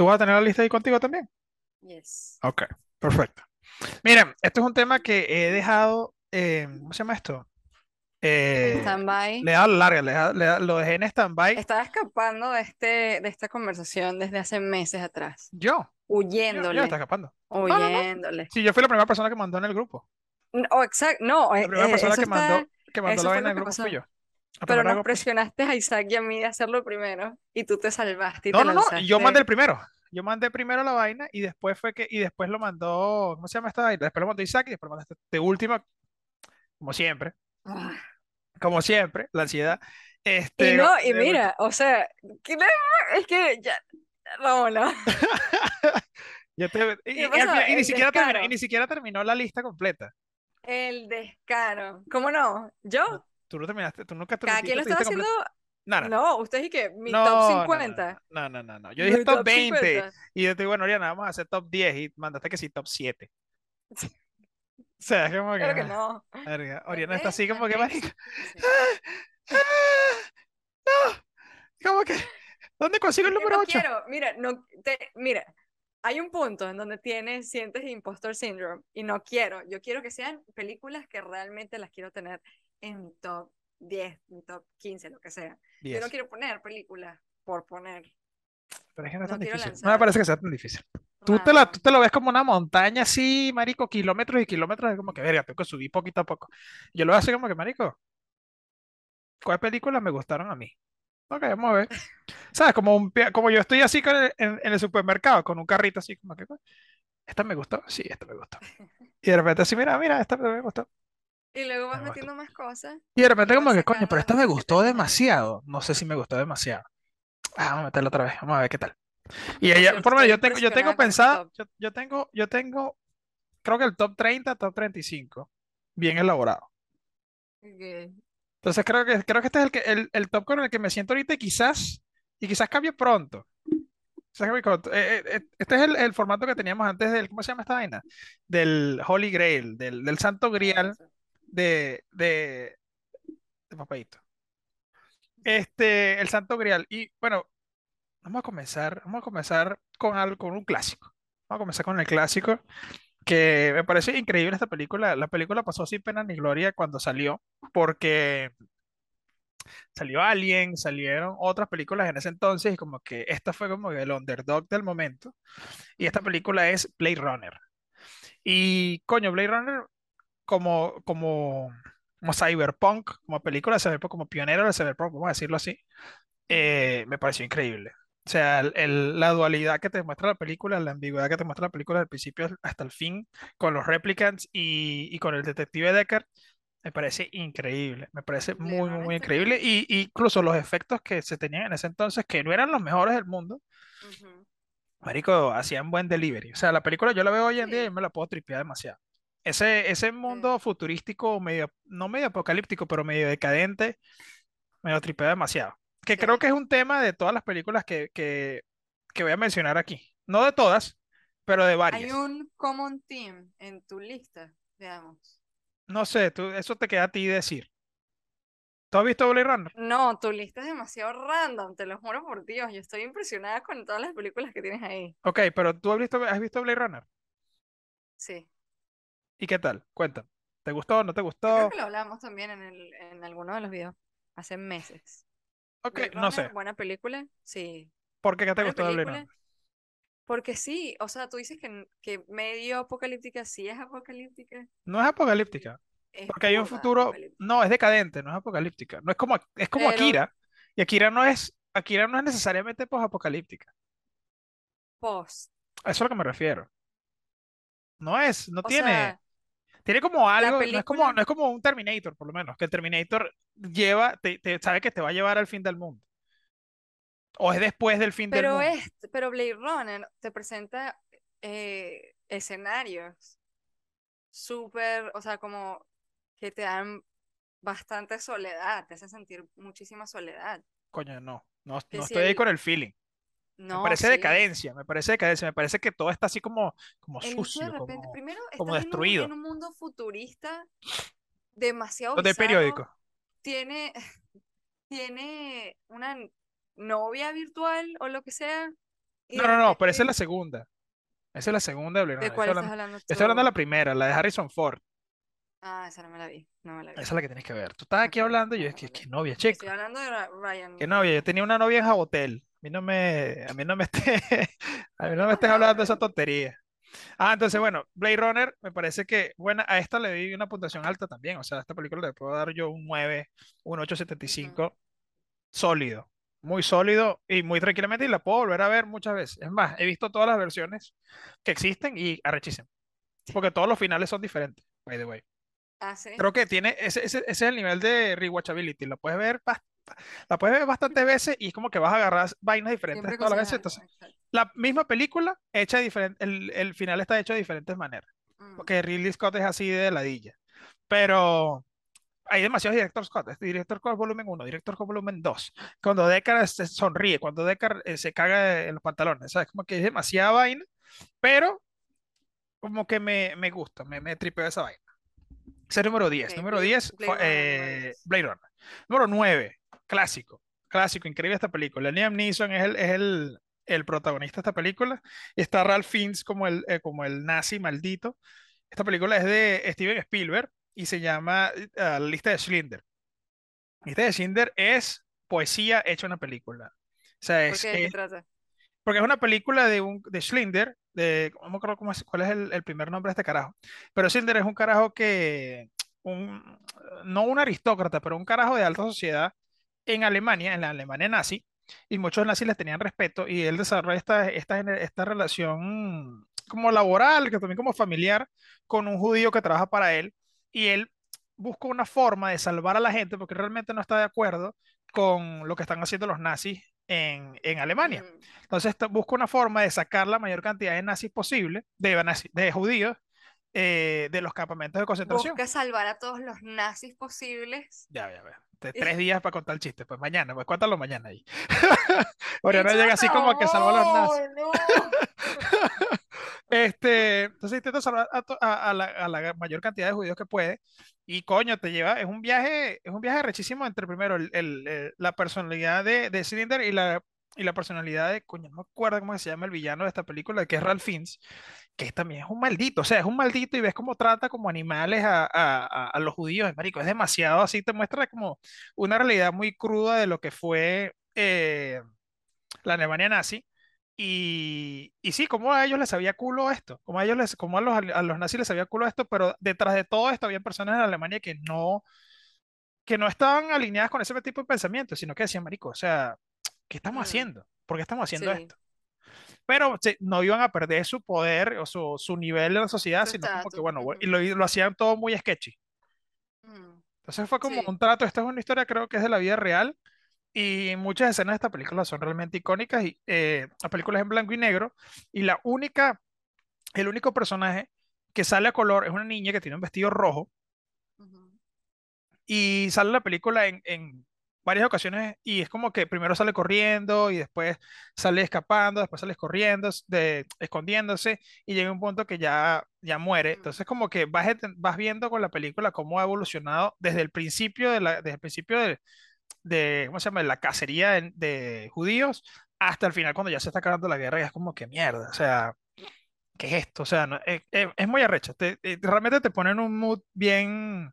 ¿Tú vas a tener la lista ahí contigo también? Yes. Ok, perfecto. Miren, esto es un tema que he dejado, eh, ¿cómo se llama esto? Eh, stand-by. le he dado larga, le he dado- le he dado- lo dejé en stand-by. Estaba escapando de este, de esta conversación desde hace meses atrás. Yo, yo, yo Huyéndole. está escapando. No, no, no. Huyéndole. Sí, yo fui la primera persona que mandó en el grupo. No, exacto. No, La eh, primera eh, persona eso que mandó, que mandó la vaina en el grupo fui pasó. yo. Pero nos puse. presionaste a Isaac y a mí de hacerlo primero. Y tú te salvaste y No, te no, no, yo mandé el primero. Yo mandé primero la vaina y después fue que, y después lo mandó, ¿cómo se llama esta vaina? Después lo mandó Isaac y después lo mandaste de última, como siempre, Ah. como siempre, la ansiedad. Y Este, no, y de última. mira, o sea, ¿qué le- es que ya, vámonos. Te- y, ¿Qué y y ni siquiera terminó, y ni siquiera terminó la lista completa. El descaro. ¿Cómo no? ¿Yo? Tú no terminaste, tú nunca Cada terminaste quien lo lista haciendo. No, no, No, ustedes y que mi top no, no, 50. no, no, no, no. Yo dije Mi top top 20 50. y yo te digo, bueno, Oriana, vamos a hacer top 10 y mandaste que sí, top 7. O sea, es como que, Claro que ah, no. verga, Oriana está así como que, marica, ah, ah, no, como que, ¿dónde consigo el número no 8? quiero, mira, no, te, mira, hay un punto en donde tienes, sientes impostor syndrome y no quiero. Yo quiero que sean películas que realmente las quiero tener en mi top 10, mi top 15, lo que sea. Yo no 10. quiero poner películas por poner. Pero es que no es No tan difícil. No me parece que sea tan difícil. Tú te, la, tú te lo ves como una montaña así, marico, kilómetros y kilómetros, es como que, verga, tengo que subir poquito a poco. Yo lo veo así como que, marico, ¿cuáles películas me gustaron a mí? Ok, vamos a ver. ¿Sabes? Como, un, como yo estoy así con el- en, en el supermercado, con un carrito así, como que, ¿esta me gustó? Sí, esta me gustó. Y de repente así, mira, mira, esta me gustó. Y luego vas Me metiendo más cosas Y de repente como que, coño, pero esta me gustó demasiado. No sé si me gustó demasiado. Ah, vamos a meterla otra vez, vamos a ver qué tal. Y ella, por lo menos, yo tengo, yo tengo top. yo, yo tengo, yo tengo, creo que el top 30, top 35, bien elaborado. Ok. Entonces creo que, creo que este es el, que, el, el top con el que me siento ahorita y quizás, y quizás cambie pronto. Eh, eh, eh, este es el, el formato que teníamos antes del, ¿cómo se llama esta vaina? Del Holy Grail, del, del Santo Grial. De, de, de Papaíto. Este, el Santo Grial. Y bueno, vamos a comenzar, vamos a comenzar con algo, con un clásico. Vamos a comenzar con el clásico, que me parece increíble esta película. La película pasó sin pena ni gloria cuando salió, porque salió Alien, salieron otras películas en ese entonces, y como que esta fue como el underdog del momento. Y esta película es Blade Runner. Y coño, Blade Runner como, como, como cyberpunk, como película de cyberpunk, como pionero de cyberpunk, vamos a decirlo así, eh, me pareció increíble. O sea, el- el- la dualidad que te muestra la película, la ambigüedad que te muestra la película del principio hasta el fin, con los replicants y, y con el detective Deckard, me parece increíble. Me parece muy, muy, muy increíble. Y, y incluso los efectos que se tenían en ese entonces, que no eran los mejores del mundo, Ujú. Marico, hacían buen delivery. O sea, la película yo la veo hoy en día y me la puedo tripear demasiado. Ese, ese sí. mundo futurístico, medio, no medio apocalíptico, pero medio decadente, me lo tripea demasiado. Que creo que es un tema de todas las películas que, que, que voy a mencionar aquí. No de todas, pero de Hay varias. un common theme en tu lista, veamos. No sé, tú, eso te queda a ti decir. ¿Tú has visto Blade Runner? No, tu lista es demasiado random, te lo juro por Dios. Yo estoy impresionada con todas las películas que tienes ahí. Ok, pero tú has visto, has visto Blade Runner. Sí. ¿Y qué tal? Cuéntame. ¿Te gustó? ¿No te Yo creo gustó? que lo hablamos también en el, en alguno de los videos hace meses. Ok, Blade no Runner, sé. buena película, sí. ¿Por qué qué te Buena gustó de Blade película. Runner? Porque sí, o sea, tú dices que, que medio apocalíptica sí es apocalíptica. No es apocalíptica. Es Porque hay un futuro, no, es decadente, no es apocalíptica. No es como, es como Pero Akira. Y Akira no es, Akira no es necesariamente post-apocalíptica. post. A eso es a lo que me refiero. No es, no O tiene, sea, tiene como algo, no es como, película. no es como un Terminator, por lo menos, que el Terminator lleva, te, te- sabe que te va a llevar al fin del mundo. O es después del fin del Pero mundo. es, pero Blade Runner te presenta eh, escenarios súper, o sea, como que te dan bastante soledad, te hacen sentir muchísima soledad. Coño, no, no, no si estoy ahí el, con el feeling. Me parece sí. decadencia, me parece decadencia, me parece que todo está así como, como El de sucio, repente, como, primero como estás en un, en destruido. un mundo futurista demasiado bizarro, periódico. tiene, tiene una novia virtual o lo que sea, Y No, de no, no, pero esa es la segunda. Esa es la segunda de Blade ¿de. Estoy cuál estás hablando, hablando estoy hablando de la primera, la de Harrison Ford. Ah, esa no me la vi, no me la Esa es la que tienes que ver. Tú estás aquí hablando y yo es que, novia, Estoy chico. hablando de Ryan Qué novia. Yo tenía una novia en Jabotel. A mí no me, a mí no me estés, a mí no me estés hablando de esa tontería. Ah, entonces, bueno, Blade Runner me parece que, bueno, a esta le di una puntuación alta también. O sea, a esta película le puedo dar yo un 9, un Ujú, 8.75, sólido, muy sólido y muy tranquilamente y la puedo volver a ver muchas veces. Es más, he visto todas las versiones que existen y arrechísimo, porque todos los finales son diferentes, by the way. Ah, sí. Creo que tiene, ese, ese, ese es el nivel de rewatchability. La puedes ver, la puedes ver bastantes veces y es como que vas a agarrar vainas diferentes todas las veces. Entonces, exacto. la misma película hecha diferente, el, el final está hecho de diferentes maneras. Mm, Porque Ridley Scott es así de ladilla. Pero hay demasiados Director Scott. Este Director Scott volumen uno Director Scott volumen 2. Cuando Deckard se sonríe, cuando Deckard eh, se caga en los pantalones, ¿sabes? Como que es demasiada vaina, pero como que me, me gusta, me, me tripeo esa vaina. Ese es número ok, diez Número Blade, 10 Blade Runner eh, 10. Blade Runner. Número 9 clásico. Clásico, increíble esta película. Liam Neeson es el, es el, el protagonista de esta película. Está Ralph Fiennes como el, eh, como el nazi maldito. Esta película es de Steven Spielberg y se llama eh, La lista de Schindler. La lista de Schindler es poesía hecha una película. O sea, ¿Por es, qué? ¿De qué es- trata? porque es una película de, un, de Schindler, de, no me acuerdo cómo es, cuál es el, el primer nombre de este carajo. Pero Schindler es un carajo que, un, no un aristócrata, pero un carajo de alta sociedad en Alemania, en la Alemania nazi, y muchos nazis les tenían respeto, y él desarrolla esta, esta, esta relación como laboral, que también como familiar, con un judío que trabaja para él, y él busca una forma de salvar a la gente porque realmente no está de acuerdo con lo que están haciendo los nazis en, en Alemania. Mm, Entonces busca una forma de sacar la mayor cantidad de nazis posible, de, de judíos, eh, de los campamentos de concentración. Busca salvar a todos los nazis posibles. Ya, ya, ya. Tres días para contar el chiste. Pues mañana, pues cuéntalo mañana ahí. Oriana llega así como que salvó a los nazis. no. Este, entonces intenta salvar a, a- a la, a la mayor cantidad de judíos que puede. Y coño, te lleva, es un viaje, es un viaje rechísimo entre primero el- el- el- la personalidad de, de Cylinder y la, y la personalidad de, coño, no me acuerdo cómo se llama el villano de esta película, que es Ralph Fiennes, que también es un maldito, o sea, es un maldito y ves cómo trata como animales a, a- a- los judíos, marico, es demasiado así, te muestra como una realidad muy cruda de lo que fue eh, la Alemania nazi. Y, y sí, como a ellos les sabía culo esto, como a ellos les, como a los, a los nazis les sabía culo esto, pero detrás de todo esto había personas en Alemania que no, que no estaban alineadas con ese tipo de pensamiento, sino que decían, marico, o sea, ¿qué estamos Mm, haciendo? ¿Por qué estamos haciendo sí, esto? Pero no iban a perder su poder o su, su nivel en la sociedad, sino como que, bueno, y ujú, lo, lo hacían todo muy sketchy. mm, Entonces fue como Sí, un trato, esta es una historia creo que es de la vida real y muchas escenas de esta película son realmente icónicas y eh, la película es en blanco y negro y la única, el único personaje que sale a color es una niña que tiene un vestido rojo ujú, y sale la película en, en varias ocasiones y es como que primero sale corriendo y después sale escapando, después sale corriendo, de, escondiéndose y llega un punto que ya, ya muere. Entonces como que vas, vas viendo con la película cómo ha evolucionado desde el principio de la, desde el principio de, de, ¿cómo se llama? de la cacería de, de judíos hasta el final cuando ya se está acabando la guerra y es como que mierda, o sea, ¿qué es esto? O sea, no- es, es- es muy arrecha. Te- eh, realmente te pone en un mood bien,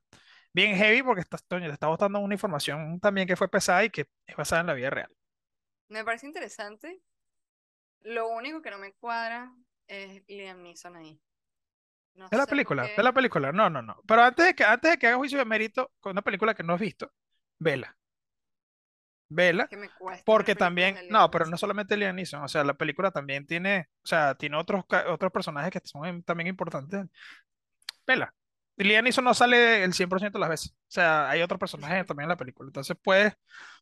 bien heavy porque estás, coño, te está botando una información también que fue pesada y que es basada en la vida real. Me parece interesante. Lo único que no me cuadra es Liam Neeson ahí. No ¿Es la película? ¿Es qué. la película? No, no, no. Pero antes de que, antes de que hagas juicio de mérito con una película que no has visto, vela. Vela. que me Porque también, de no, pero no solamente Liam Neeson, o sea, la película también tiene, o sea, tiene otros, otros personajes que son también importantes. Vela. Liam Neeson no sale el 100% de las veces. O sea, hay otros personajes también en la película. Entonces puedes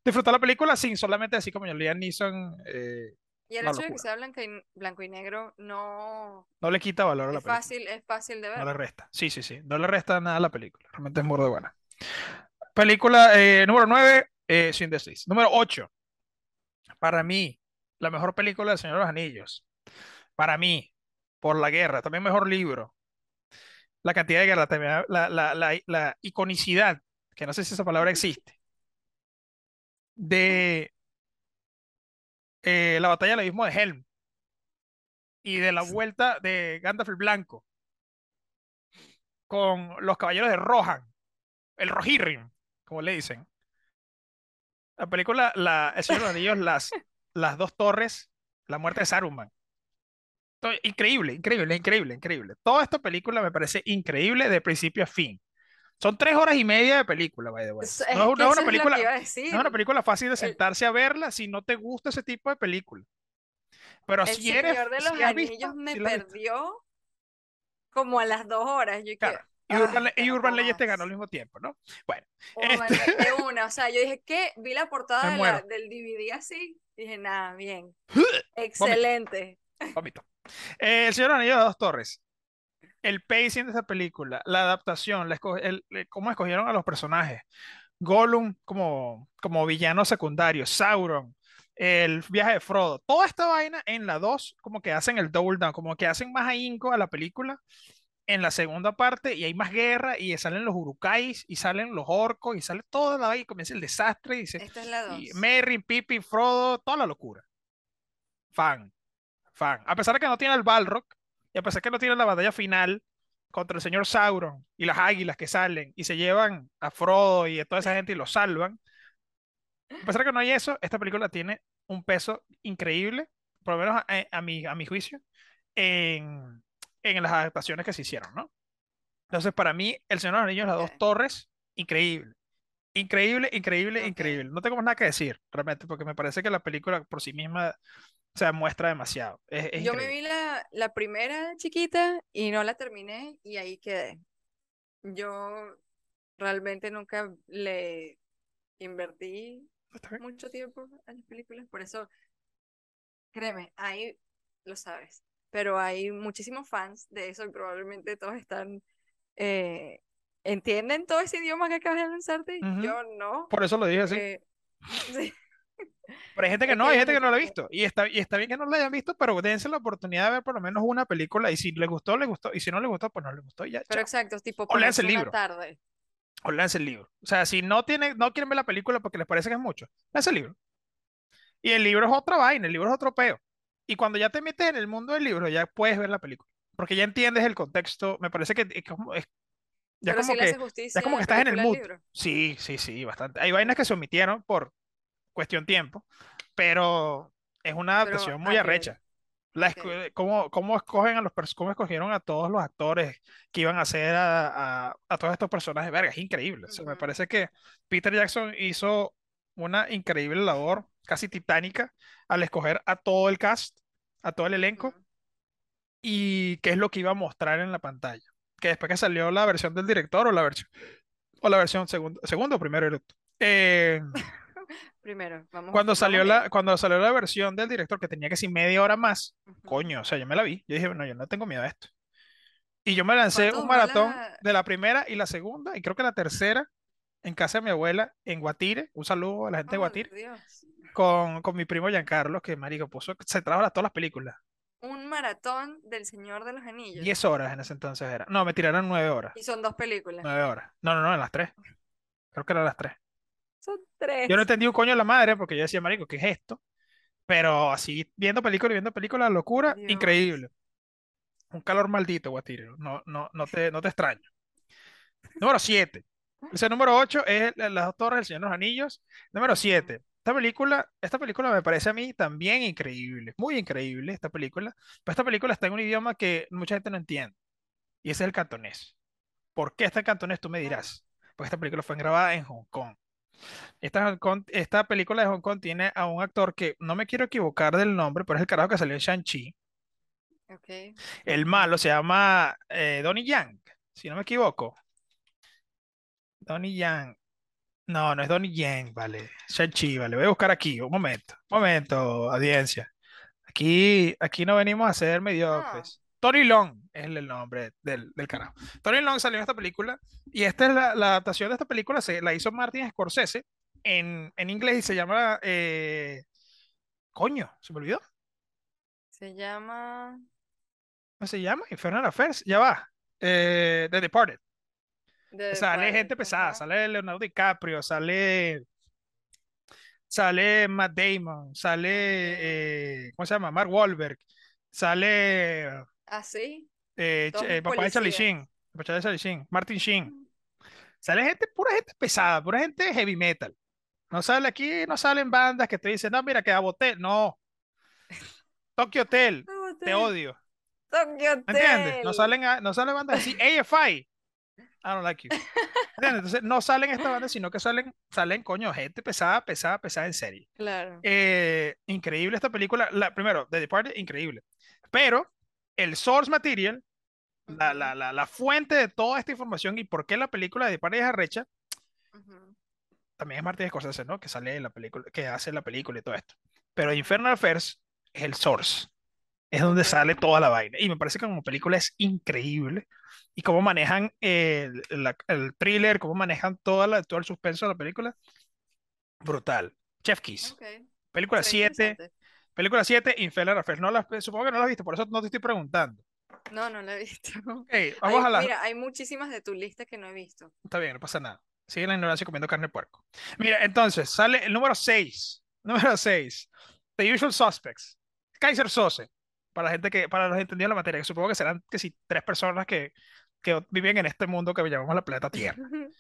disfrutar la película sin solamente decir como yo, Liam Neeson, eh, Y el hecho de que sea blanco y, blanco y negro no No le quita valor a la es película. fácil, es fácil de No ver. le resta. Sí, sí, sí. No le resta nada a la película. Realmente es muy de buena. Película eh, número 9, eh, Sin Desliz. Número 8, para mí, la mejor película del Señor de los Anillos. Para mí, por la guerra. También mejor libro. La cantidad de guerra, también la, la, la, la iconicidad, que no sé si esa palabra existe, de eh, la batalla del abismo de Helm. y de la vuelta de Gandalf el Blanco con los caballeros de Rohan, el Rohirrim, como le dicen. La película, la, El Señor de los Anillos, las, las dos torres, la muerte de Saruman. Todo- increíble, increíble, increíble, increíble. Toda esta película me parece increíble de principio a fin. Son tres horas y media de película, by the way. Es- No es, es no es una es película, no es una película fácil de El- sentarse a verla si no te gusta ese tipo de película. Pero El si eres, de los si has visto, Anillos me si perdió como a las dos horas. Yo Claro. que, Y Urban, "Ay, Le- y Urban Legends te jodas". ganó al mismo tiempo, ¿no? Bueno, Urban este- de una, o sea, yo dije que vi la portada de la- del DVD así, dije, nada, bien, excelente. Vómito. Eh, el Señor Anillos de dos Torres. El pacing de esta película, la adaptación, la esco- el- el- cómo escogieron a los personajes. Gollum como, como villano secundario, Sauron, el viaje de Frodo, toda esta vaina en la 2 como que hacen el double down, como que hacen más ahínco a la película en la segunda parte y hay más guerra y salen los urukais y salen los orcos y sale toda la vaina y comienza el desastre y, se, Esta es la y dos. Merry, Pippin, Frodo, toda la locura. Fan, fan. A pesar de que no tiene el Balrog y a pesar de que no tiene la batalla final contra el señor Sauron y las águilas que salen y se llevan a Frodo y a toda esa gente y lo salvan. A pesar de que no hay eso, esta película tiene un peso increíble, por lo menos a, a mi, a mi juicio, en, en las adaptaciones que se hicieron, ¿no? Entonces, para mí, El Señor de los Anillos, las dos torres, increíble. Increíble, increíble, increíble. No tengo más nada que decir, realmente, porque me parece que la película por sí misma se muestra demasiado. Es, es Yo me vi la, la primera chiquita y no la terminé y ahí quedé. Yo realmente nunca le invertí mucho tiempo a las películas, por eso, créeme, ahí lo sabes, pero hay muchísimos fans de eso y probablemente todos están, eh, entienden todo ese idioma que acabas de lanzarte, yo no. Por eso lo dije así. eh, sí. Pero hay gente que no, que hay gente que no la ha visto. Y está, y está bien que no la hayan visto, pero dense la oportunidad de ver por lo menos una película. Y si les gustó, les gustó. Y si no les gustó, pues no les gustó. Ya, Pero chao. exacto, tipo O ponerse el libro. tarde. O léanse el libro. O sea, si no, tienen, no quieren ver la película porque les parece que es mucho, léanse el libro. Y el libro es otra vaina, el libro es otro peo. Y cuando ya te metes en el mundo del libro, ya puedes ver la película. Porque ya entiendes el contexto. Me parece que es como, es- ya como le que, hace justicia ya como que estás en el mood. Sí, sí, sí, bastante. Hay vainas que se omitieron por cuestión tiempo, pero es una Pero adaptación muy a nivel. arrecha. La Ok. esco- cómo, cómo escogen a los cómo escogieron a todos los actores que iban a hacer a, a- a todos estos personajes, verga, es increíble. O sea, me parece que Peter Jackson hizo una increíble labor, casi titánica, al escoger a todo el cast, a todo el elenco, Ujú. y qué es lo que iba a mostrar en la pantalla. Que después que salió la versión del director o la versión, o la versión segundo, segundo o primero. Eh, Primero, vamos, cuando salió la, cuando salió la versión del director, que tenía que ser media hora más, coño, o sea, yo me la vi. Yo dije, bueno, yo no tengo miedo a esto. Y yo me lancé ¿Cuánto un maratón la- de la primera y la segunda, y creo que la tercera, en casa de mi abuela, en Guatire. Un saludo a la gente de Guatire. Dios. Con, con mi primo Giancarlo, que marico puso, se trajo las- todas las películas. Un maratón del Señor de los Anillos. 10 horas en ese entonces era. No, me tiraron 9 horas. Y son dos películas. 9 horas. No, no, no, en las 3. Creo que eran las 3. Son tres. Yo no entendí un coño de la madre porque yo decía, marico, ¿qué es esto? Pero así, viendo película y viendo película, locura, Dios. increíble. Un calor maldito, Guatire. No, no, no te, no te extraño. Número 7. Ese número 8 es la- Las dos torres del Señor de los Anillos. Número Ujú. 7. Esta película, esta película me parece a mí también increíble, muy increíble esta película. Pero esta película está en un idioma que mucha gente no entiende. Y ese es el cantonés. ¿Por qué está en cantonés? Tú me dirás. Porque esta película fue grabada en Hong Kong. Esta, esta película de Hong Kong tiene a un actor que no me quiero equivocar del nombre, pero es el carajo que salió en Shang-Chi. El malo se llama eh, Donnie Yang, si no me equivoco. Donnie Yang. No, no es Donnie Yang, vale. Shang-Chi, vale. Voy a buscar aquí. Un momento. Un momento, audiencia. Aquí, aquí no venimos a ser mediocres. Tony Long es el nombre del, del carajo. Tony Long salió en esta película y esta es la, la adaptación de esta película, se la hizo Martin Scorsese en, en inglés y se llama... eh, coño, se me olvidó. Se llama. ¿Cómo se llama? Infernal Affairs. Ya va. Eh, The Departed. The Sale Departed, gente pesada, sale Leonardo DiCaprio, sale, sale Matt Damon, sale, eh, ¿cómo se llama? Mark Wahlberg, Sale ¿Ah, sí? eh, eh, papá de Charlie. Sheen. Papá de Charlie Sheen. Martin Sheen. Sale gente, pura gente pesada, pura gente heavy metal. No sale aquí, no salen bandas que te dicen, no, mira, que Hotel. No, Tokyo Hotel, te Hotel. odio. Tokyo ¿Me entiendes? No Hotel. salen, no salen bandas así. AFI, I don't like you. ¿Entiendes? Entonces, no salen estas bandas, sino que salen, salen, coño, gente pesada, pesada, pesada en serie. Claro. Eh, increíble esta película. La, primero, The Departed, increíble. Pero el source material, la, la, la, la fuente de toda esta información y por qué la película de Departed es arrecha, ujú. también es Martin Scorsese, ¿no? Que sale en la película, que hace la película y todo esto. Pero Infernal Affairs es el source. Es donde sale toda la vaina. Y me parece que como película es increíble. Y cómo manejan el, la- el thriller, cómo manejan toda la, todo el suspenso de la película. Brutal. Chef Kiss. Película Se ve 7. Película 7, Infernal Affairs. No la, supongo que no la has visto, por eso no te estoy preguntando. No, no la he visto. Ok, vamos Hay- a la... Mira, hay muchísimas de tu lista que no he visto. Está bien, no pasa nada. Sigue la ignorancia comiendo carne de puerco. Mira, entonces, sale el número 6. Número 6. The Usual Suspects. Kaiser Sose. Para la gente que, para los entendidos de la materia, que supongo que serán que si tres personas que, que viven en este mundo que llamamos la planeta Tierra.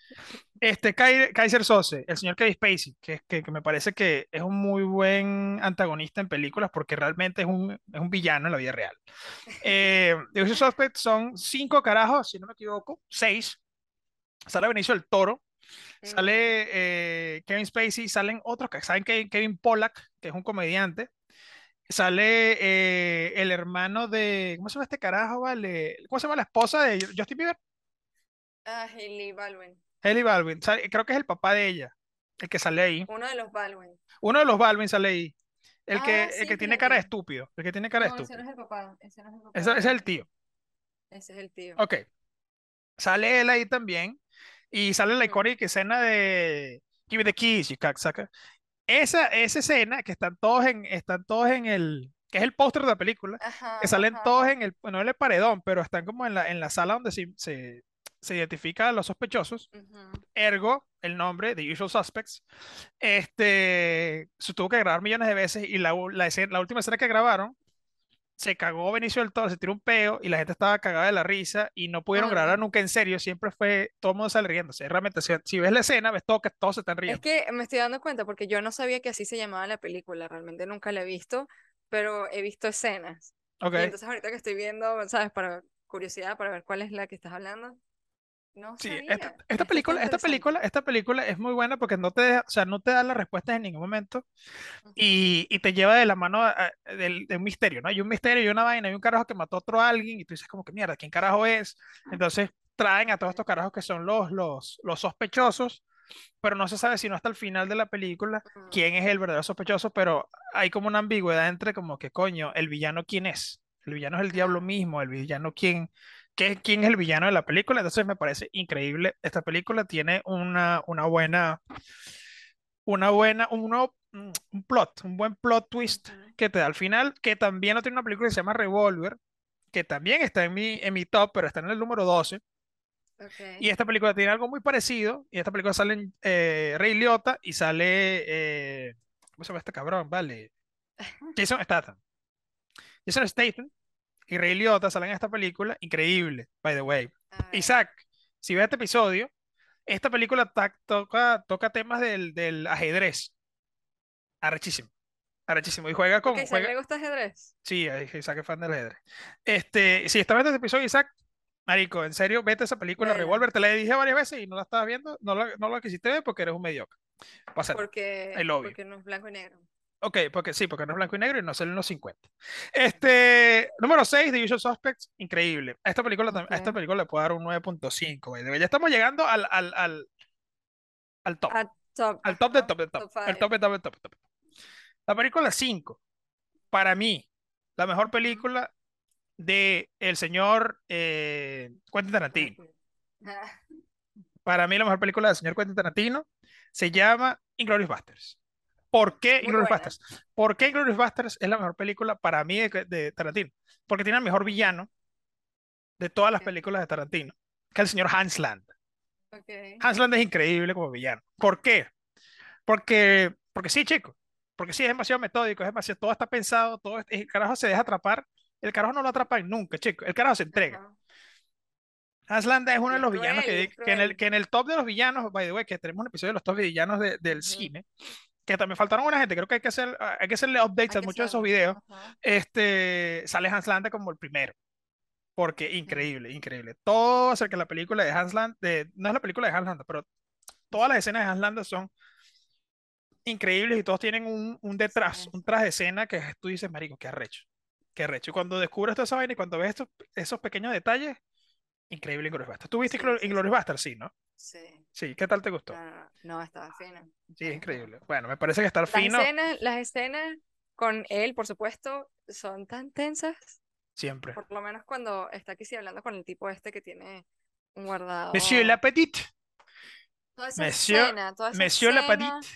Este Kai- Kaiser Sose, el señor Kevin Spacey, que, que, que me parece que es un muy buen antagonista en películas porque realmente es un, es un villano en la vida real. Eh, The Usual Suspects son cinco carajos, si no me equivoco, seis. Sale Benicio del Toro, sale eh, Kevin Spacey, salen otros que saben que Kevin Pollack, que es un comediante. Sale eh, el hermano de, ¿cómo se llama este carajo, vale? ¿Cómo se llama la esposa de Justin Bieber? Ah, Hailey Baldwin. Hailey Baldwin. Sale- creo que es el papá de ella, el que sale ahí. Uno de los Baldwin. Uno de los Baldwin sale ahí. El que, Ah, el que tiene cara de estúpido. El que tiene cara de No, ese estúpido. no es el papá. Ese no es el papá. Ese, ese es el tío. Ese es el tío. Ok. Sale él ahí también. Y sale la icónica escena de Give me the keys, you cocksucker. Esa, esa escena que están todos en, están todos en el, que es el póster de la película, Ajá, que salen ajá. todos en el, no en el paredón, pero están como en la, en la sala donde se, se, se identifica a los sospechosos. Ujú. Ergo, el nombre, The Usual Suspects. Este, se tuvo que grabar millones de veces y la, la, escena- la última escena que grabaron, se cagó Benicio del Toro, se tiró un peo y la gente estaba cagada de la risa y no pudieron grabar Mm. nunca en serio, siempre fue, todo el mundo sale riéndose. Realmente, si, si ves la escena, ves todo que todos se están Es riendo. que me estoy dando cuenta porque yo no sabía que así se llamaba la película, realmente nunca la he visto, pero he visto escenas. Ok. Y entonces ahorita que estoy viendo, ¿sabes? Para curiosidad, para ver cuál es la que estás hablando. No Sí, sabía. esta, esta película, esta película, esta película es muy buena porque no te deja- o sea, no te da las respuestas en ningún momento y, y te lleva de la mano a- a- del- de un misterio, ¿no? Hay un misterio y una vaina, hay un carajo que mató a otro alguien y tú dices como que mierda, ¿quién carajo es? Entonces traen a todos estos carajos que son los, los, los sospechosos, pero no se sabe sino hasta el final de la película quién es el verdadero sospechoso, pero hay como una ambigüedad entre como que coño, el villano quién es. El villano es el diablo mismo, el villano quién, qué- quién es el villano de la película. Entonces me parece increíble. Esta película tiene una, una buena, una buena, uno, mm, un plot, un buen plot twist que te da al final, que también no tiene una película que se llama Revolver, que también está en mi, en mi top, pero está en el número 12. Ok. Y esta película tiene algo muy parecido. Y esta película sale eh, Ray Liotta y sale. eh, ¿cómo se llama este cabrón? Vale. Jason Statham. Jason Statham y Ray Liotta salen en esta película. Increíble, by the way. Isaac, si ves este episodio, esta película toca, toca temas del, del ajedrez. Arrechísimo. Arrechísimo. Y juega con. Ok, ¿a juega- le gusta ajedrez? Sí, Isaac es fan del ajedrez. Este, si estás viendo este episodio, Isaac, Marico, en serio, vete esa película Vela. Revolver. Te la dije varias veces y no la estabas viendo, no la, no la quisiste ver porque eres un mediocre. Pasa. Porque, porque no es blanco y negro. Ok, porque sí, porque no es blanco y negro y no sale en los 50. Este, número 6, The Usual Suspects, increíble. A esta película, a esta película le puedo dar un 9.5. by the way. Ya estamos llegando al, al, al, al top. A top. Al top del top del top. top El top del top del top top. La película 5, para mí, la mejor película de el señor eh, Quentin Tarantino. Para mí, la mejor película del señor Quentin Tarantino se llama Inglourious Basterds. ¿Por qué Muy Inglourious buena. Basterds? ¿Por qué Inglourious Basterds es la mejor película para mí de, de Tarantino? Porque tiene el mejor villano de todas las películas de Tarantino, que es el señor Hans Land. ok. Hans Land es increíble como villano. ¿Por qué? Porque, porque sí, chico. Porque sí, es demasiado metódico, es demasiado, todo está pensado, todo es- el carajo se deja atrapar. el carajo no lo atrapan nunca, chico. El carajo se entrega. Hans Landa es uno de los villanos cruel, y que, que en el, que en el top de los villanos, by the way, que tenemos un episodio de los top villanos de- del Ujú. cine, que también faltaron una gente, creo que hay que, hacer, hay que hacerle updates Hay a muchos de esos videos. Ajá. Este, sale Hans Landa como el primero. Porque increíble, increíble. Todo acerca de la película de Hans Landa, de, no es la película de Hans Landa, pero todas las escenas de Hans Landa son increíbles y todos tienen un, un detrás, Sí. un tras de escena que tú dices, marico, qué arrecho, qué arrecho. Y cuando descubres toda esa vaina y cuando ves estos, esos pequeños detalles, increíble Inglourious Basterds. ¿Tú viste Sí, Inglourious sí. Basterds? ¿no? Sí. Sí, ¿qué tal te gustó? No, no, estaba fino. Sí, es increíble. Bueno, me parece que estar Las fino escenas, las escenas con él, por supuesto, son tan tensas, siempre. por lo menos cuando está aquí sí hablando con el tipo este que tiene un guardado. Monsieur Lapetit, Toda esa Monsieur- escena, toda esa Monsieur escena, Lapetit.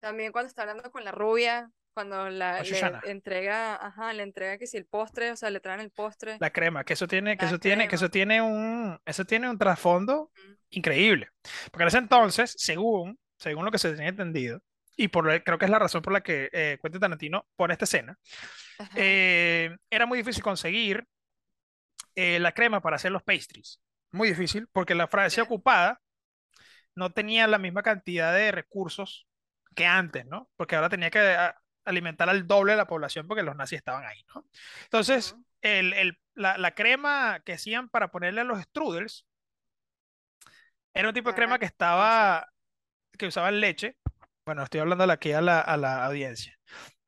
También cuando está hablando con la rubia, cuando la, le entrega, ajá, le entrega que si el postre, o sea, le traen el postre. La crema, que eso tiene, que La eso tiene, que crema. eso tiene un, eso tiene un trasfondo Ujú. increíble. Porque en ese entonces, según, según lo que se tenía entendido, y por, creo que es la razón por la que eh, Quentin Tarantino pone esta escena, eh, era muy difícil conseguir eh, la crema para hacer los pastries. Muy difícil, porque la Francia ocupada no tenía la misma cantidad de recursos que antes, ¿no? Porque ahora tenía que a- alimentar al doble de la población porque los nazis estaban ahí, ¿no? Entonces, el- el- la, la crema que hacían para ponerle a los strudels era un tipo de crema que estaba, que usaban leche. Bueno, estoy hablando aquí a la, a la audiencia.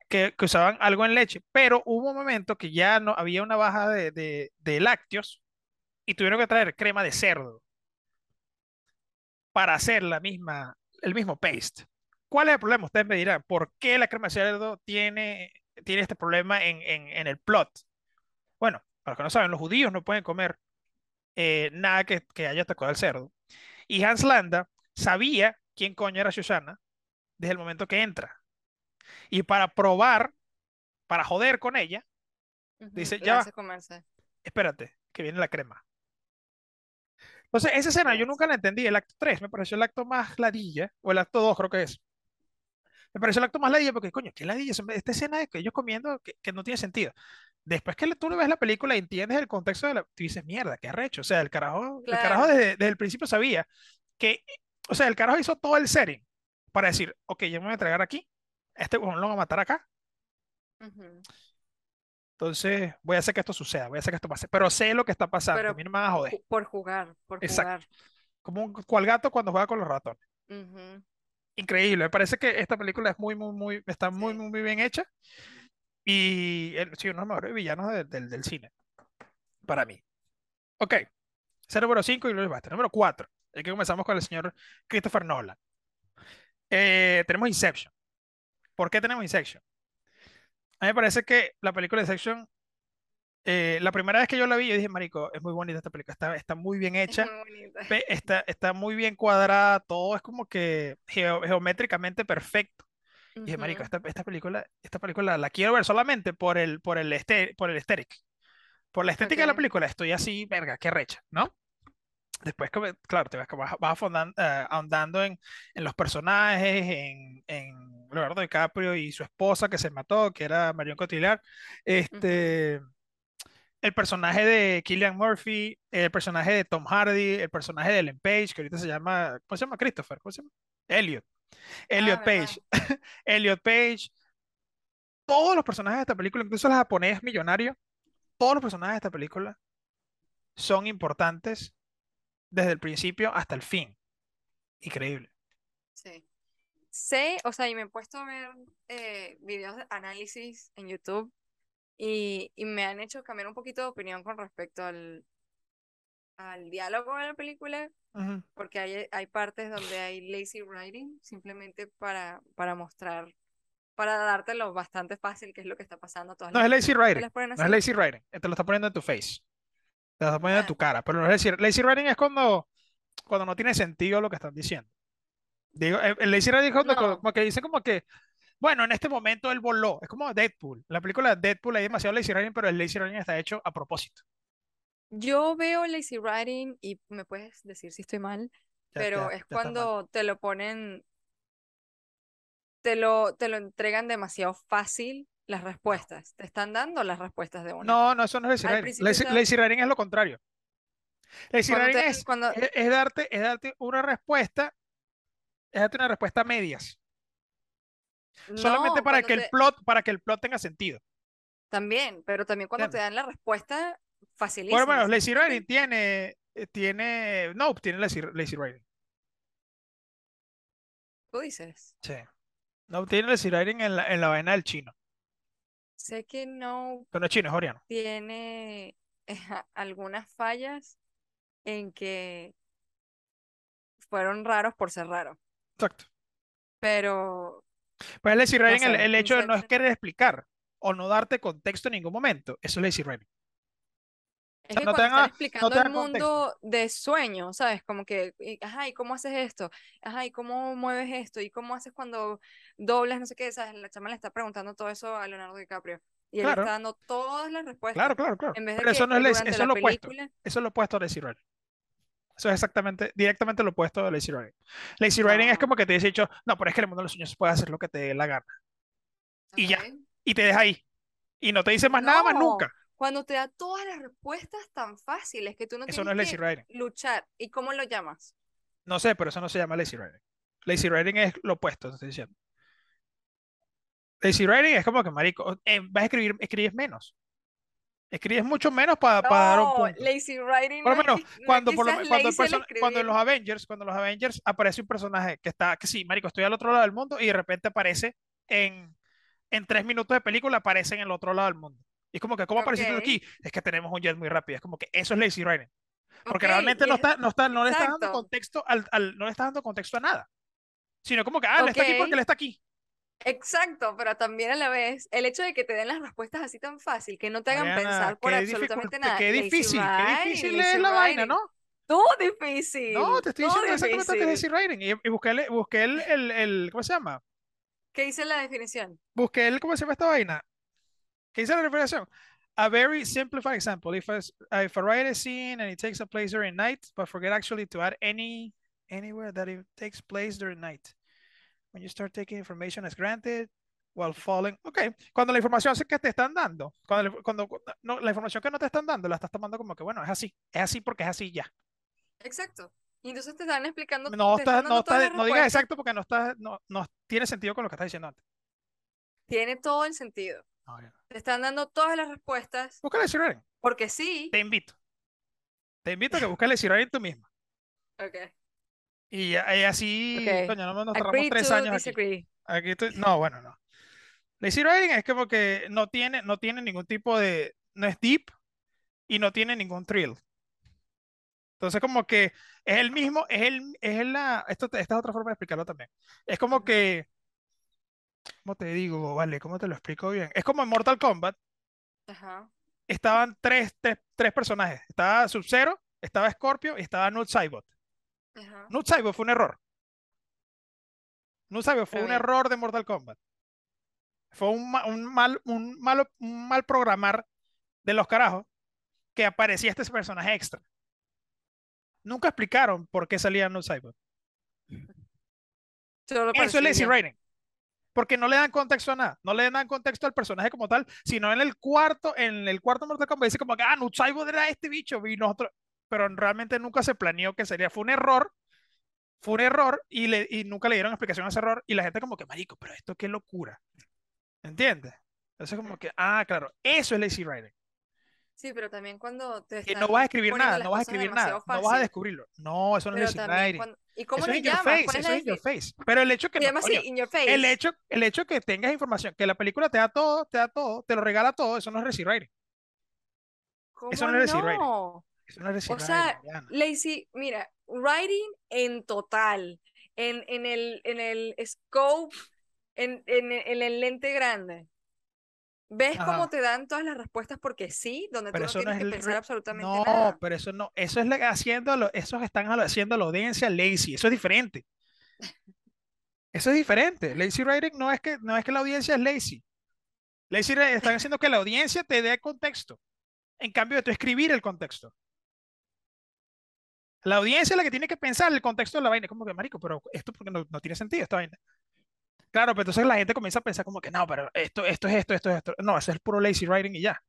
Que, que usaban algo en leche, pero hubo un momento que ya no había una baja de, de- de lácteos y tuvieron que traer crema de cerdo para hacer la misma, el mismo paste. ¿Cuál es el problema? Ustedes me dirán, ¿por qué la crema de cerdo tiene, tiene este problema en, en- en el plot? Bueno, para los que no saben, los judíos no pueden comer eh, nada que, que haya tocado el cerdo. Y Hans Landa sabía quién coño era Shoshana desde el momento que entra. Y para probar, para joder con ella, dice, ya va. espérate, que viene la crema. Entonces, esa escena yo nunca la entendí. El acto 3 me pareció el acto más ladilla, o el acto 2 creo que es. Me pareció el acto más ladilla porque, coño, qué ladilla. Esta escena de que ellos comiendo que, que no tiene sentido. Después que tú le ves la película y entiendes el contexto de la. Tú dices, mierda, qué arrecho. O sea, el carajo, el carajo desde, desde el principio sabía que. O sea, el carajo hizo todo el setting para decir, ok, yo me voy a entregar aquí. Este huevón lo voy a matar acá. Ujú. Entonces, voy a hacer que esto suceda, voy a hacer que esto pase. Pero sé lo que está pasando. Pero a mí no me van a joder. Ju- Por jugar, por Exacto. jugar. Como un cual gato cuando juega con los ratones. Ujú. Increíble. Me parece que esta película es muy, muy, muy, está muy, muy, muy bien hecha. Y el- sí, uno de los mejores villanos de- del, del cine. Para mí. Ok. Ese número 5 y Inglourious Basterds. Número 4. Aquí comenzamos con el señor Christopher Nolan. Eh, tenemos Inception. ¿Por qué tenemos Inception? A mí me parece que la película Inception, eh, la primera vez que yo la vi, yo dije, marico, es muy bonita esta película, está, está muy bien hecha. muy bonita. Ve, Está, está muy bien cuadrada, todo es como que geo- geométricamente perfecto. Y dije, marico, esta, esta película, esta película la quiero ver solamente por el, por el, este, por el aesthetic. Por la estética de la película, estoy así, verga, qué recha, ¿no? Después, claro, te vas, vas, vas afondan- eh, ahondando en, en los personajes, en, en Leonardo DiCaprio y su esposa que se mató, que era Marion Cotillard. Este, el personaje de Killian Murphy, el personaje de Tom Hardy, el personaje de Ellen Page, que ahorita se llama, ¿cómo se llama? Christopher, ¿cómo se llama? Elliot. Elliot Ah, Page. verdad. Elliot Page. Todos los personajes de esta película, incluso el japonés millonario, todos los personajes de esta película son importantes desde el principio hasta el fin. Increíble. Sí. Sé, o sea, y me he puesto a ver eh, videos de análisis en YouTube y, y me han hecho cambiar un poquito de opinión con respecto al, al diálogo de la película, Ujú. porque hay, hay partes donde hay lazy writing, simplemente para, para mostrar, para dártelo bastante fácil qué es lo que está pasando todas No las es lazy películas. ¿Te writing. No es lazy writing. Te lo está poniendo en tu face. Te lo está poniendo en Ah, tu cara. Pero no es lazy, lazy writing es cuando, cuando no tiene sentido lo que están diciendo. Digo, el, el lazy writing es cuando no, como que dicen como que, bueno, en este momento él voló. Es como Deadpool. La película de Deadpool hay demasiado lazy writing, pero el lazy writing está hecho a propósito. yo veo lazy writing y me puedes decir si estoy mal, Ya, pero ya, es ya cuando te lo ponen, te lo, te lo entregan demasiado fácil las respuestas. Te están dando las respuestas de una. No, no, eso no es lazy writing. Lazy, lazy writing es lo contrario. Lazy writing te- es, cuando- es, es darte, es darte una respuesta, es darte una respuesta a medias. Solamente para que el plot, para que el plot tenga sentido. También, pero también cuando te dan la respuesta Bueno, facilísima. bueno, lazy writing tiene, eh, tiene, no, tiene lazy, lazy writing. Tú dices. Sí. No, tiene lazy writing en la, en la vaina del chino. Sé que no Pero no es chino, es coreano. tiene eh, algunas fallas en que fueron raros por ser raros, Exacto. pero Pues lazy no writing, el, el hecho de no querer explicar o no darte contexto en ningún momento, eso es lazy writing. Es que no cuando están explicando te el dan contexto. mundo de sueño, ¿sabes? Como que, ajá, ¿y cómo haces esto? Ajá, ¿y cómo mueves esto? ¿Y cómo haces cuando doblas no sé qué? ¿Sabes? La chama le está preguntando todo eso a Leonardo DiCaprio. Y él Claro. está dando todas las respuestas. Claro, claro, claro. En vez de Pero eso que no es eso es lo opuesto. película. Eso es lo opuesto a writing. Eso es exactamente, directamente lo opuesto a lazy writing. Lazy writing es No. como que te dice dicho, no, pero es que en el mundo de los sueños puedes hacer lo que te dé la gana. Y ya. Y te deja ahí. Y no te dice más nada más nunca. Cuando te da todas las respuestas tan fáciles que tú no Eso no tienes es lazy que writing. luchar. ¿Y cómo lo llamas? No sé, pero eso no se llama lazy writing. Lazy writing es lo opuesto, te estoy diciendo. Lazy writing es como que, marico, eh, vas a escribir, escribes menos. Escribes mucho menos para dar un punto. lazy writing Por lo menos, no cuando, por lo cuando, el person- cuando en los. Avengers, cuando en los Avengers aparece un personaje que está, que sí, marico, estoy al otro lado del mundo y de repente aparece en, en tres minutos de película, aparece en el otro lado del mundo. Y es como que, ¿cómo apareciste tú Ok. aquí? Es que tenemos un jet muy rápido. Es como que eso es lazy writing. Porque realmente no es- está, no está, no le estás dando contexto al, al- no le estás dando contexto a nada. Sino como que, ah, él está aquí porque él está aquí. Exacto, pero también a la vez el hecho de que te den las respuestas así tan fácil, que no te hagan Mariana, pensar por absolutamente nada. Qué difícil, qué difícil es la vaina. ¿no? Todo difícil. No, te estoy diciendo exactamente lazy writing. Y, y busqué, el, busqué el, el, el- ¿cómo se llama? ¿Qué dice la definición? busqué el, ¿cómo se llama esta vaina? ¿Qué dice la reflexión? A very simplified example. If a, if a seen and it takes a place during night, but forget actually to add any anywhere that it takes place during night. When you start taking information as granted while falling. Ok, cuando la información que te están dando, cuando, la- cuando no, la información que no te están dando, la estás tomando como que, bueno, es así, es así porque es así ya. Exacto. Y entonces te están explicando, No, te estás- están no, las no digas exacto porque no, está, no, no tiene sentido con lo que estás diciendo antes. Tiene todo el sentido. Te están dando todas las respuestas Búscale Lazy Writing. porque sí. Te invito. Te invito a que busques Writing tú misma. Ok. Y, y así, Ok. coño, no nos tardamos tres años aquí. disagree. Aquí estoy- no, bueno, no. Lazy Writing es como que no tiene, no tiene ningún tipo de, no es deep y no tiene ningún thrill. Entonces como que es el mismo, es el, es la, esto, esta es otra forma de explicarlo también. Es como que, ¿cómo te digo? Vale, ¿cómo te lo explico bien? Es como en Mortal Kombat, Ajá. estaban tres, tres, tres personajes. Estaba Sub-Zero, estaba Scorpio y estaba Nut Saibot. Ajá. Fue un error. Nut Saibot fue un bien. error de Mortal Kombat. Fue un, ma- un mal, un, malo, un mal programar de los carajos que aparecía este personaje extra. Nunca explicaron por qué salía Saibot. Solo Eso es lazy writing. Porque no le dan contexto a nada. No le dan contexto al personaje como tal, sino en el cuarto, en el cuarto Mortal Kombat dice como que, ah, Nut Saibot era este bicho y nosotros, pero realmente nunca se planeó que sería. Fue un error, fue un error y, le, y nunca le dieron explicación a ese error y la gente como que, marico, pero esto qué locura. ¿Entiendes? Entonces como que, ah, claro, eso es lazy writing. Sí, pero también cuando te Que no vas a escribir nada, no vas a escribir nada, no vas a descubrirlo. No, eso no es pero lazy también writing. cuando... ¿Y cómo Eso es in es eso es in your face. Pero el hecho que no, así, coño, el hecho, el hecho que tengas información, que la película te da todo, te da todo, te lo regala todo, eso no es lazy writing. eso ¿Cómo no es lazy writing. No? No es O sea, mira, writing en total, en, en el, en el scope, en, en, en el lente grande. ¿Ves cómo Ajá. te dan todas las respuestas porque sí? Donde tú Pero no no tienes es que el pensar absolutamente No, nada. pero eso no, eso es la- haciéndolo, esos están haciendo la audiencia lazy, eso es diferente. Eso es diferente. Lazy writing no es que, no es que la audiencia es lazy. Lazy writing están haciendo que la audiencia te dé contexto. En cambio de tú escribir el contexto. La audiencia es la que tiene que pensar el contexto de la vaina. Como que, marico, pero esto porque no, no tiene sentido esta vaina. Claro, pero entonces la gente comienza a pensar como que no, pero esto, esto es esto, esto es esto. No, eso es puro lazy writing y ya.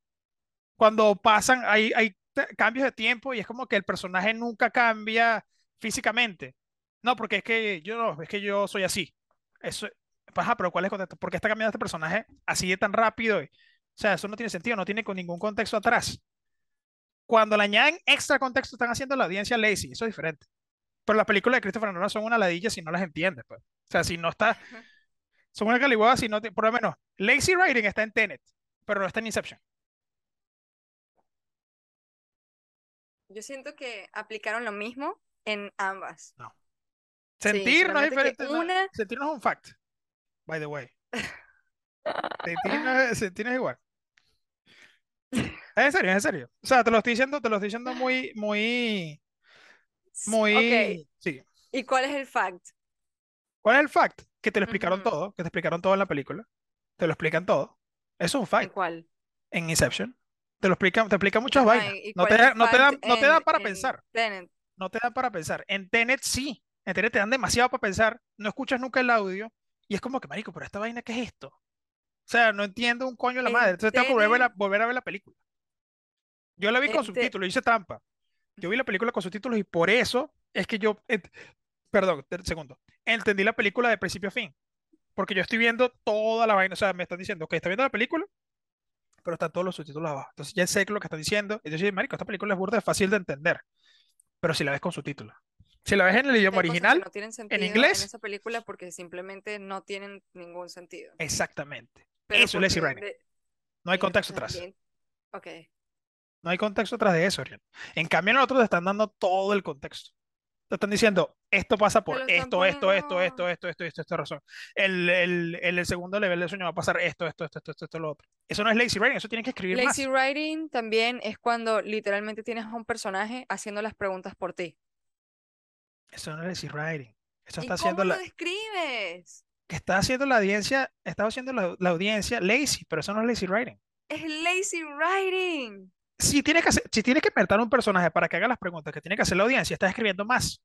Cuando pasan, hay, hay cambios de tiempo y es como que el personaje nunca cambia físicamente. No, porque es que yo no, es que yo soy así. Eso, ajá, pero ¿cuál es el contexto? ¿Por qué está cambiando este personaje así de tan rápido? O sea, eso no tiene sentido, no tiene con ningún contexto atrás. Cuando le añaden extra contexto, están haciendo la audiencia lazy, eso es diferente. Pero las películas de Christopher Nolan son una ladilla si no las entiendes, pues. O sea, si no está, son una caliguada si no, te- por lo menos, lazy writing está en Tenet, pero no está en Inception. Yo siento que aplicaron lo mismo en ambas. No. Sí, Sentir no es diferente. una- sentir no es un fact, by the way. Sentir no es, sentir no es igual. Es en serio, es en serio. O sea, te lo estoy diciendo, te lo estoy diciendo muy, muy, muy. Sí. ¿y cuál es el fact? ¿Cuál es el fact? Que te lo explicaron todo, que te explicaron todo en la película. Te lo explican todo. Eso es un ¿En fact. cuál? En Inception. Te lo explican, te explican muchas vainas. ¿y No te, da- no te dan, fact no te en- para en pensar. Tenet? No te dan para pensar. En Tenet sí. En Tenet te dan demasiado para pensar. No escuchas nunca el audio. Y es como que, marico, pero esta vaina, ¿qué es esto? O sea, no entiendo un coño de la En madre. Entonces tengo que a, volver a ver la película. Yo la vi con En te- subtítulos, hice trampa. Yo vi la película con subtítulos y por eso es que yo, ent- perdón, segundo, entendí la película de principio a fin. Porque yo estoy viendo toda la vaina, o sea, me están diciendo, que está viendo la película, pero están todos los subtítulos abajo. Entonces ya sé lo que están diciendo. Y yo digo, marico, esta película es burda, es fácil de entender, pero si la ves con subtítulos. Si la ves en el idioma original, no tienen sentido en inglés. esa película porque simplemente no tienen ningún sentido. exactamente. Pero Eso es lazy No hay eh, contexto atrás. Ok. No hay contexto atrás de eso, Oriol. En cambio, en otros te están dando todo el contexto. Te están diciendo, esto pasa por lo esto, esto, esto, esto, esto, esto, esto, esta razón. El, el, el, segundo nivel de sueño va a pasar esto, esto, esto, esto, esto, esto, lo otro. Eso no es lazy writing, eso tienes que escribir más. Lazy writing también es cuando literalmente tienes a un personaje haciendo las preguntas por ti. Eso no es lazy writing. Eso ¿Y está cómo haciendo lo la, describes? que está haciendo la audiencia, está haciendo la, la audiencia lazy, pero eso no es lazy writing. Es lazy writing. Si tienes que hacer- si tienes que inventar un personaje para que haga las preguntas que tiene que hacer la audiencia, estás escribiendo más.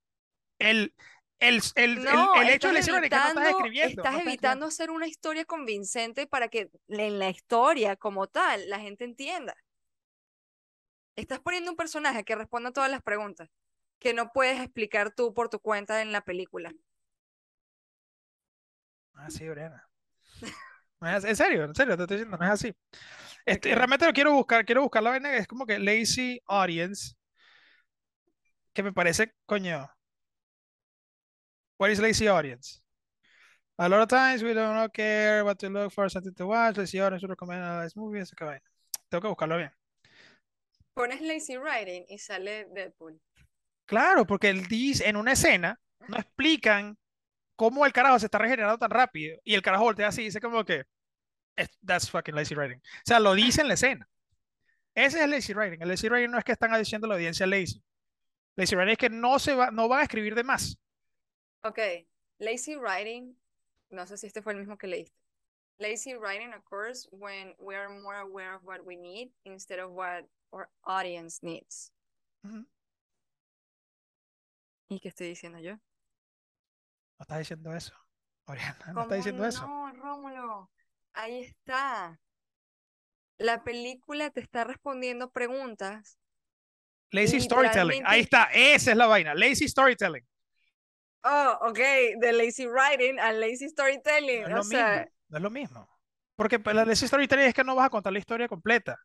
El, el, el, el- No, el hecho de es que no estás escribiendo. estás no estás evitando hacer una historia convincente para que en la historia como tal la gente entienda. Estás poniendo un personaje que responda a todas las preguntas que no puedes explicar tú por tu cuenta en la película. Ah, sí, Briana. No es en serio, en serio, te estoy diciendo, no es así. Este, realmente lo quiero buscar, quiero buscar la vaina, que es como que lazy audience, que me parece, coño. What is lazy audience? A lot of times we don't care what to look for, something to watch, lazy audience we recommend a nice movie, esa vaina. Tengo que buscarlo bien. Pones lazy writing y sale Deadpool. Claro, porque él dice, en una escena, no explican cómo el carajo se está regenerando tan rápido, y el carajo voltea así y dice como que, "Es- that's fucking lazy writing. O sea, lo dice en la escena. Ese es el lazy writing. El lazy writing no es que están diciendo a la audiencia lazy. Lazy writing es que no se va, no van a escribir de más. Ok, lazy writing, no sé si este fue el mismo que leíste. Lazy writing occurs when we are more aware of what we need instead of what our audience needs. ¿Y qué estoy diciendo yo? No está diciendo eso. Oriana, no ¿Cómo está diciendo eso. no, Rómulo? Ahí está. La película te está respondiendo preguntas. Lazy storytelling. Ahí está. Esa es la vaina. Lazy storytelling. Oh, ok, de lazy writing a lazy No storytelling. es O lo sea, mismo. No es lo mismo. Porque pues, la lazy storytelling es que no vas a contar la historia completa.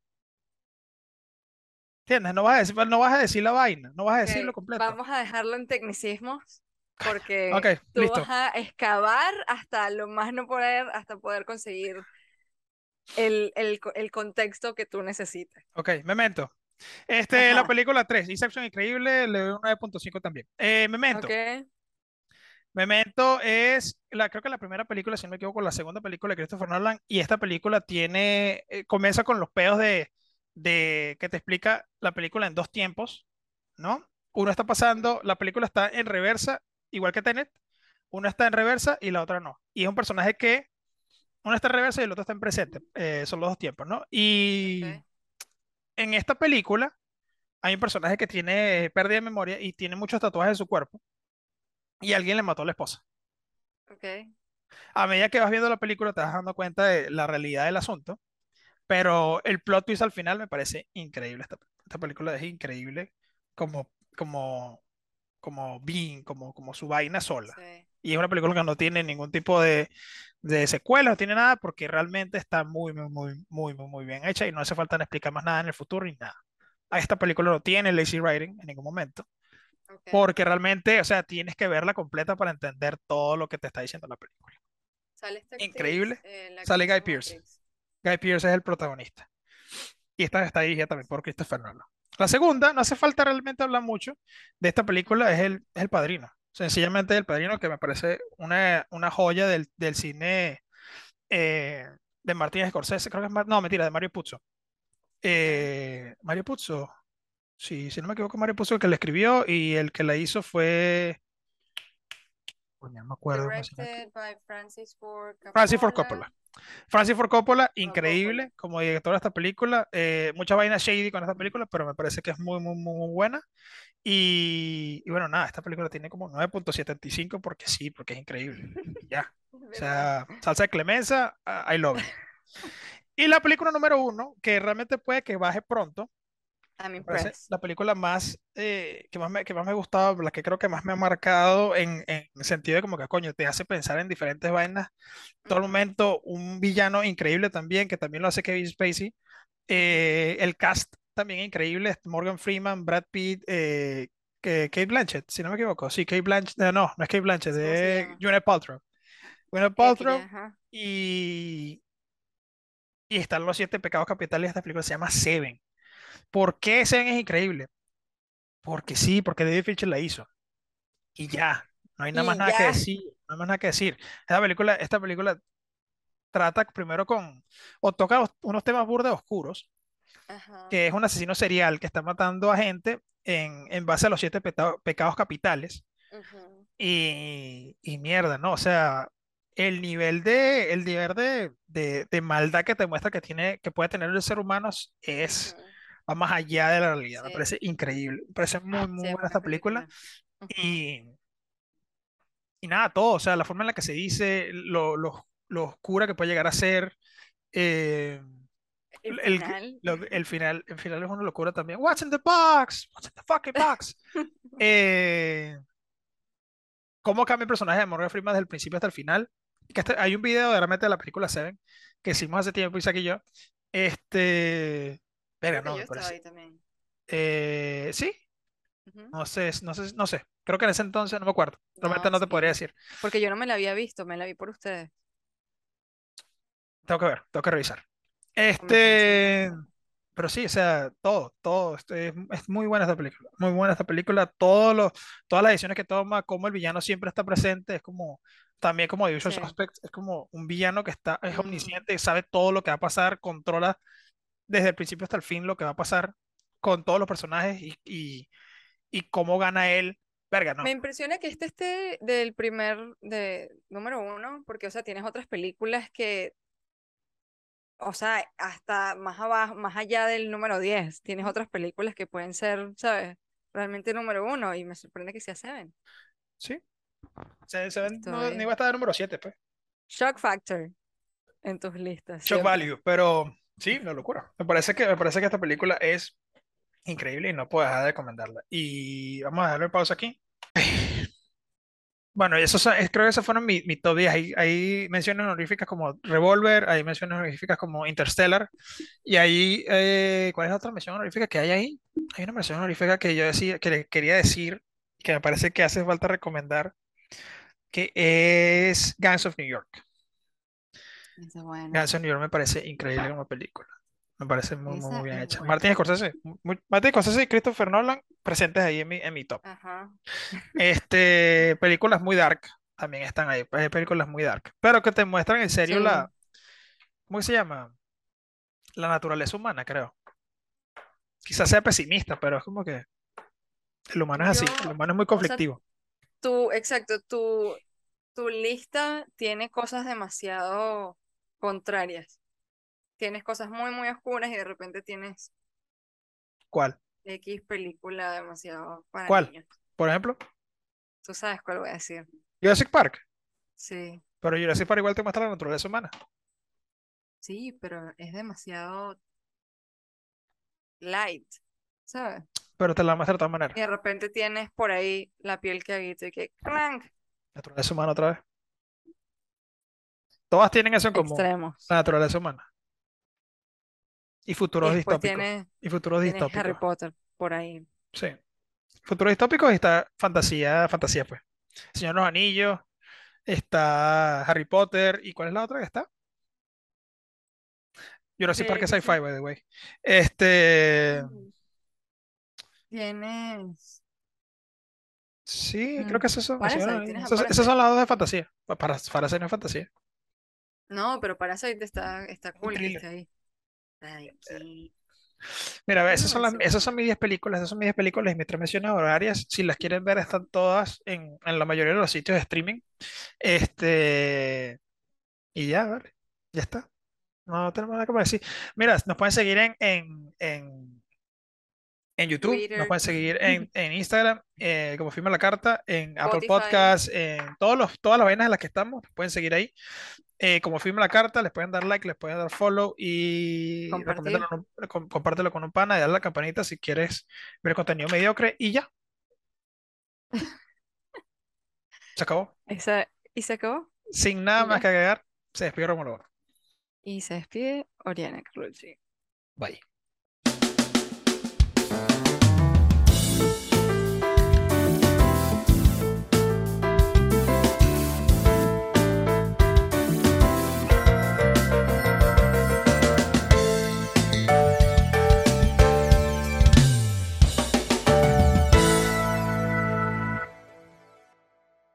¿Entiendes? No vas a decir, no vas a decir la vaina. No vas a ok, decirlo completo. vamos a dejarlo en tecnicismos porque Ok, tú listo. vas a excavar hasta lo más no poder, hasta poder conseguir el, el, el contexto que tú necesitas. Ok, Memento. Este, la película 3, Inception increíble, le doy un 9.5 también. Eh, Memento. Ok, Memento es, la, creo que la primera película, si no me equivoco, la segunda película de Christopher Nolan, y esta película tiene, eh, comienza con los pedos de, de que te explica la película en dos tiempos, ¿no? Uno está pasando, la película está en reversa, igual que Tenet, una está en reversa y la otra no. Y es un personaje que, uno está en reversa y el otro está en presente, eh, son los dos tiempos, ¿no? Y en esta película hay un personaje que tiene pérdida de memoria y tiene muchos tatuajes en su cuerpo y alguien le mató a la esposa. ok. A medida que vas viendo la película te vas dando cuenta de la realidad del asunto, pero el plot twist al final me parece increíble. Esta, esta película es increíble como, como, como Being, como, como su vaina sola. Sí. Y es una película que no tiene ningún tipo de, de secuelas, no tiene nada, porque realmente está muy, muy, muy, muy, muy, bien hecha y no hace falta explicar más nada en el futuro ni nada. A esta película no tiene lazy writing en ningún momento, Ok. porque realmente, o sea, tienes que verla completa para entender todo lo que te está diciendo la película. Sale esta actriz, Increíble. eh, Sale Guy. Matrix. Guy Pearce es el protagonista. Y esta está dirigida también por Christopher Nolan. La segunda, no hace falta realmente hablar mucho de esta película, es el, es el Padrino. Sencillamente El Padrino, que me parece una, una joya del, del cine eh, de Martin Scorsese, creo que es, Mar- no, mentira, de Mario Puzo. Eh, Mario Puzo, sí, si no me equivoco, Mario Puzo el que la escribió y el que la hizo fue, coño, no me acuerdo. Directed by Francis Ford Francis Ford Coppola. Francis Ford Coppola, increíble como director de esta película. Eh, mucha vaina shady con esta película, pero me parece que es muy, muy, muy, buena. Y, y bueno, nada, esta película tiene como 9.75 porque sí, porque es increíble. Ya. O sea, salsa de clemenza, I I love it. Y la película número uno, que realmente puede que baje pronto, la película más, eh, que más me, que más me ha gustado, la que creo que más me ha marcado en, en el sentido de como que, coño, te hace pensar en diferentes vainas. Todo el momento, un villano increíble también, que también lo hace Kevin Spacey. Eh, el cast también increíble, Morgan Freeman, Brad Pitt, eh, que, Kate Blanchett, si no me equivoco. Sí, Kate Blanchett, eh, no, no es Kate Blanchett, ¿Cómo se es? Gwyneth Paltrow. Gwyneth Paltrow y, y están los siete pecados capitales de esta película, se llama Seven. ¿Por qué Seven es increíble? Porque sí, porque David Fincher la hizo. Y ya, no hay nada más nada que decir, no hay más nada que decir. Esta película, esta película trata primero con, o toca os- unos temas burdes oscuros, Ajá. que es un asesino serial que está matando a gente en, en base a los siete pecados capitales. Y, y mierda, ¿no? O sea, el nivel de, el nivel de, de, de maldad que te muestra que tiene, que puede tener el ser humano es. Va más allá de la realidad. Me Sí, parece increíble. Me parece muy, muy sí, buena esta película. película. Ujú. Y, y nada, todo, o sea, la forma en la que se dice, lo, lo, lo oscura que puede llegar a ser, eh, El el, final. lo- el final, el final es una locura también. What's in the box? What's in the fucking box? Eh, cómo cambia el personaje de Morgan Freeman desde el principio hasta el final. Que este- hay un video de realmente de la película Seven que hicimos hace tiempo, Isaac y yo. Este, que no, yo estaba ahí también. Eh, sí, no sé, no sé, no sé. Creo que en ese entonces no me acuerdo. Realmente No, no te podría sí. decir. Porque yo no me la había visto, me la vi por ustedes. Tengo que ver, tengo que revisar. Este, pero sí, o sea, todo, todo. este, es, muy buena esta película. Muy buena esta película. Todos los, todas las decisiones que toma, como el villano siempre está presente, es como, también como The Usual Sí. Suspects, es como un villano que está, es omnisciente, sabe todo lo que va a pasar, controla desde el principio hasta el fin lo que va a pasar con todos los personajes y, y, y cómo gana él. Verga, no. Me impresiona que este esté del primer, de número uno, porque, o sea, tienes otras películas que, o sea, hasta más abajo, más allá del número 10, tienes otras películas que pueden ser, ¿sabes? Realmente número uno, y me sorprende que sea Seven. Sí. Se, se ven- no, ni va a estar de número 7, pues. Shock Factor en tus listas, Shock value, pero sí, una locura. Me parece que, me parece que esta película es increíble y no puedo dejar de recomendarla. Y vamos a darle pausa aquí. Bueno, eso creo que esos fueron mi, mi top 10. Hay, hay menciones honoríficas como Revolver, hay menciones honoríficas como Interstellar, y ahí, eh, ¿cuál es la otra mención honorífica que hay ahí? Hay una mención honorífica que yo decía, que le quería decir, que me parece que hace falta recomendar, que es Gangs of New York. Es New York me parece increíble como película. Me parece muy, muy, bien hecha. buena. Martin Scorsese, muy- Martin Scorsese y Christopher Nolan presentes ahí en mi, en mi top. Ajá. Este, películas muy dark también están ahí, hay películas muy dark, pero que te muestran en serio Sí. la, ¿cómo se llama? La naturaleza humana, creo. Quizás sea pesimista, pero es como que el humano es así, el humano es muy o sea, conflictivo. tu, exacto, tu, tu lista tiene cosas demasiado contrarias. Tienes cosas muy, muy oscuras y de repente tienes ¿Cuál? X película demasiado para ¿Cuál? niños. Por ejemplo, Tú sabes cuál voy a decir. Jurassic Park. Sí. Pero Jurassic Park igual te muestra la naturaleza humana. Sí, pero es demasiado light, ¿sabes? Pero te la muestra de todas maneras. Y de repente tienes por ahí la piel que agita y que ¡clank! Naturaleza humana otra vez. Todas tienen eso en común. extremos. La naturaleza humana. Y futuros distópicos. Y futuros Harry distópicos. Potter por ahí. Sí. Futuros distópicos y está fantasía, fantasía, pues. Señor de los Anillos, está Harry Potter. ¿Y cuál es la otra que está? Jurassic Park Eh, es ¿qué sci-fi, by the way. Este. Tienes. Sí, creo mm, que esos son. esos son las dos de fantasía. Pa- Para, no es fantasía. No, pero Parasite está, está cool ahí. Ay. Mira, ve, ¿Qué esas son las, esas son mis 10 películas, esas son mis 10 películas y mis tres menciones horarias. Si las quieren ver, están todas en, en la mayoría de los sitios de streaming. Este, y ya, vale, ya está. No tenemos nada que decir. Mira, nos pueden seguir en, en, en, en YouTube, nos pueden seguir en, en Instagram, eh, como firma la carta, en Apple Podcasts, en todos los, todas las vainas en las que estamos, nos pueden seguir ahí. Eh, como firma la carta, les pueden dar like, les pueden dar follow y con com- compártelo con un pana y darle a la campanita si quieres ver contenido mediocre y ya, se acabó. Esa, y se acabó. Sin nada más que agregar, se despidió Romulo. Y se despide Oriana Carlucci. Bye.